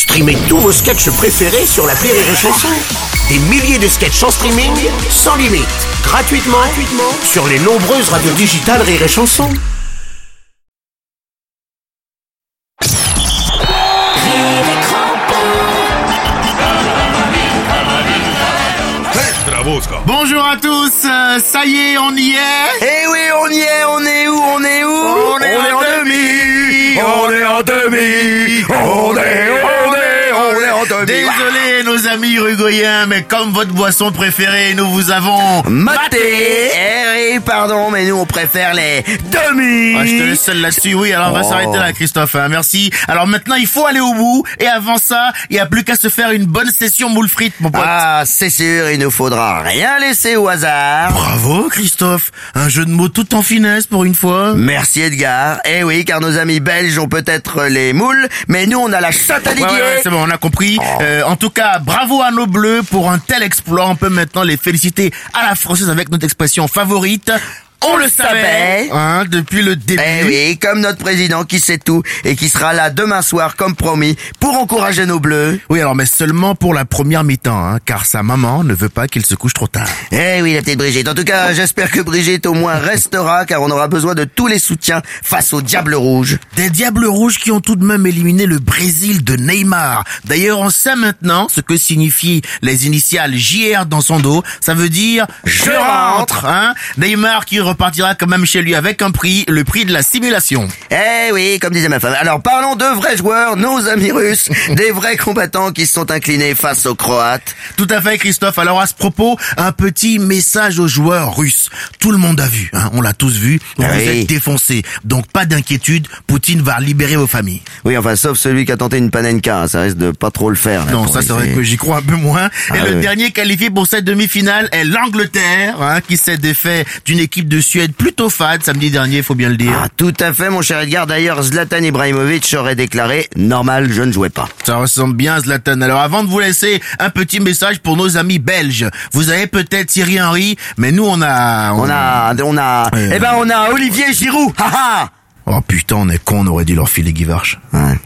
Streamez tous vos sketchs préférés sur la Rire et Chanson. Des milliers de sketchs en streaming, sans limite, gratuitement, gratuitement sur les nombreuses radios digitales Rire et Chanson. Bonjour à tous, euh, ça y est, on y est Eh oui, on y est, on est où, on est où On est en demi, on est en demi, on est, Désolé nos amis uruguayens, mais comme votre boisson préférée, nous vous avons Maté Eh oui, pardon, mais nous on préfère les demi Ah, je te laisse seul là-dessus, oui, alors on va Oh. s'arrêter là Christophe, hein, merci. Alors maintenant il faut aller au bout, et avant ça, il n'y a plus qu'à se faire une bonne session moule frites mon pote. Ah, c'est sûr, il ne faudra rien laisser au hasard. Bravo Christophe, un jeu de mots tout en finesse pour une fois. Merci Edgar. Eh oui, car nos amis belges ont peut-être les moules, mais nous on a la chatte à Ouais, ouais, ouais, c'est bon, on a compris. Euh, en tout cas, bravo à nos bleus pour un tel exploit. On peut maintenant les féliciter à la française avec notre expression favorite. On le savait, hein, depuis le début. Eh oui, comme notre président qui sait tout et qui sera là demain soir comme promis pour encourager nos bleus. Oui, alors mais seulement pour la première mi-temps, hein, car sa maman ne veut pas qu'il se couche trop tard. Eh oui, la petite Brigitte. En tout cas, j'espère que Brigitte au moins restera car on aura besoin de tous les soutiens face au Diable Rouge. Des Diables Rouges qui ont tout de même éliminé le Brésil de Neymar. D'ailleurs, on sait maintenant ce que signifient les initiales JR dans son dos. Ça veut dire je rentre. Hein? Neymar qui repartira quand même chez lui avec un prix, le prix de la simulation. Eh oui, comme disait ma femme. Alors parlons de vrais joueurs, nos amis russes, des vrais combattants qui se sont inclinés face aux Croates. Tout à fait, Christophe. Alors à ce propos, un petit message aux joueurs russes. Tout le monde a vu, hein, on l'a tous vu. Vous Ah oui. êtes défoncés. Donc pas d'inquiétude, Poutine va libérer vos familles. Oui, enfin, sauf celui qui a tenté une panenka, hein, ça risque de pas trop le faire. là, Non, ça c'est vrai que j'y crois un peu moins. Et Ah le dernier qualifié pour cette demi-finale est l'Angleterre, hein, qui s'est défait d'une équipe de Suède plutôt fade samedi dernier, faut bien le dire. Ah, tout à fait, mon cher Edgar. D'ailleurs, Zlatan Ibrahimovic aurait déclaré « Normal, je ne jouais pas Ça ressemble bien à Zlatan. Alors avant de vous laisser, un petit message pour nos amis belges. Vous avez peut-être Thierry Henry, mais nous on a... ». On a... On a... Eh ben, on a Olivier Giroud Ha ha Oh putain, on est con, on aurait dû leur filer Guy Varche. Ouais.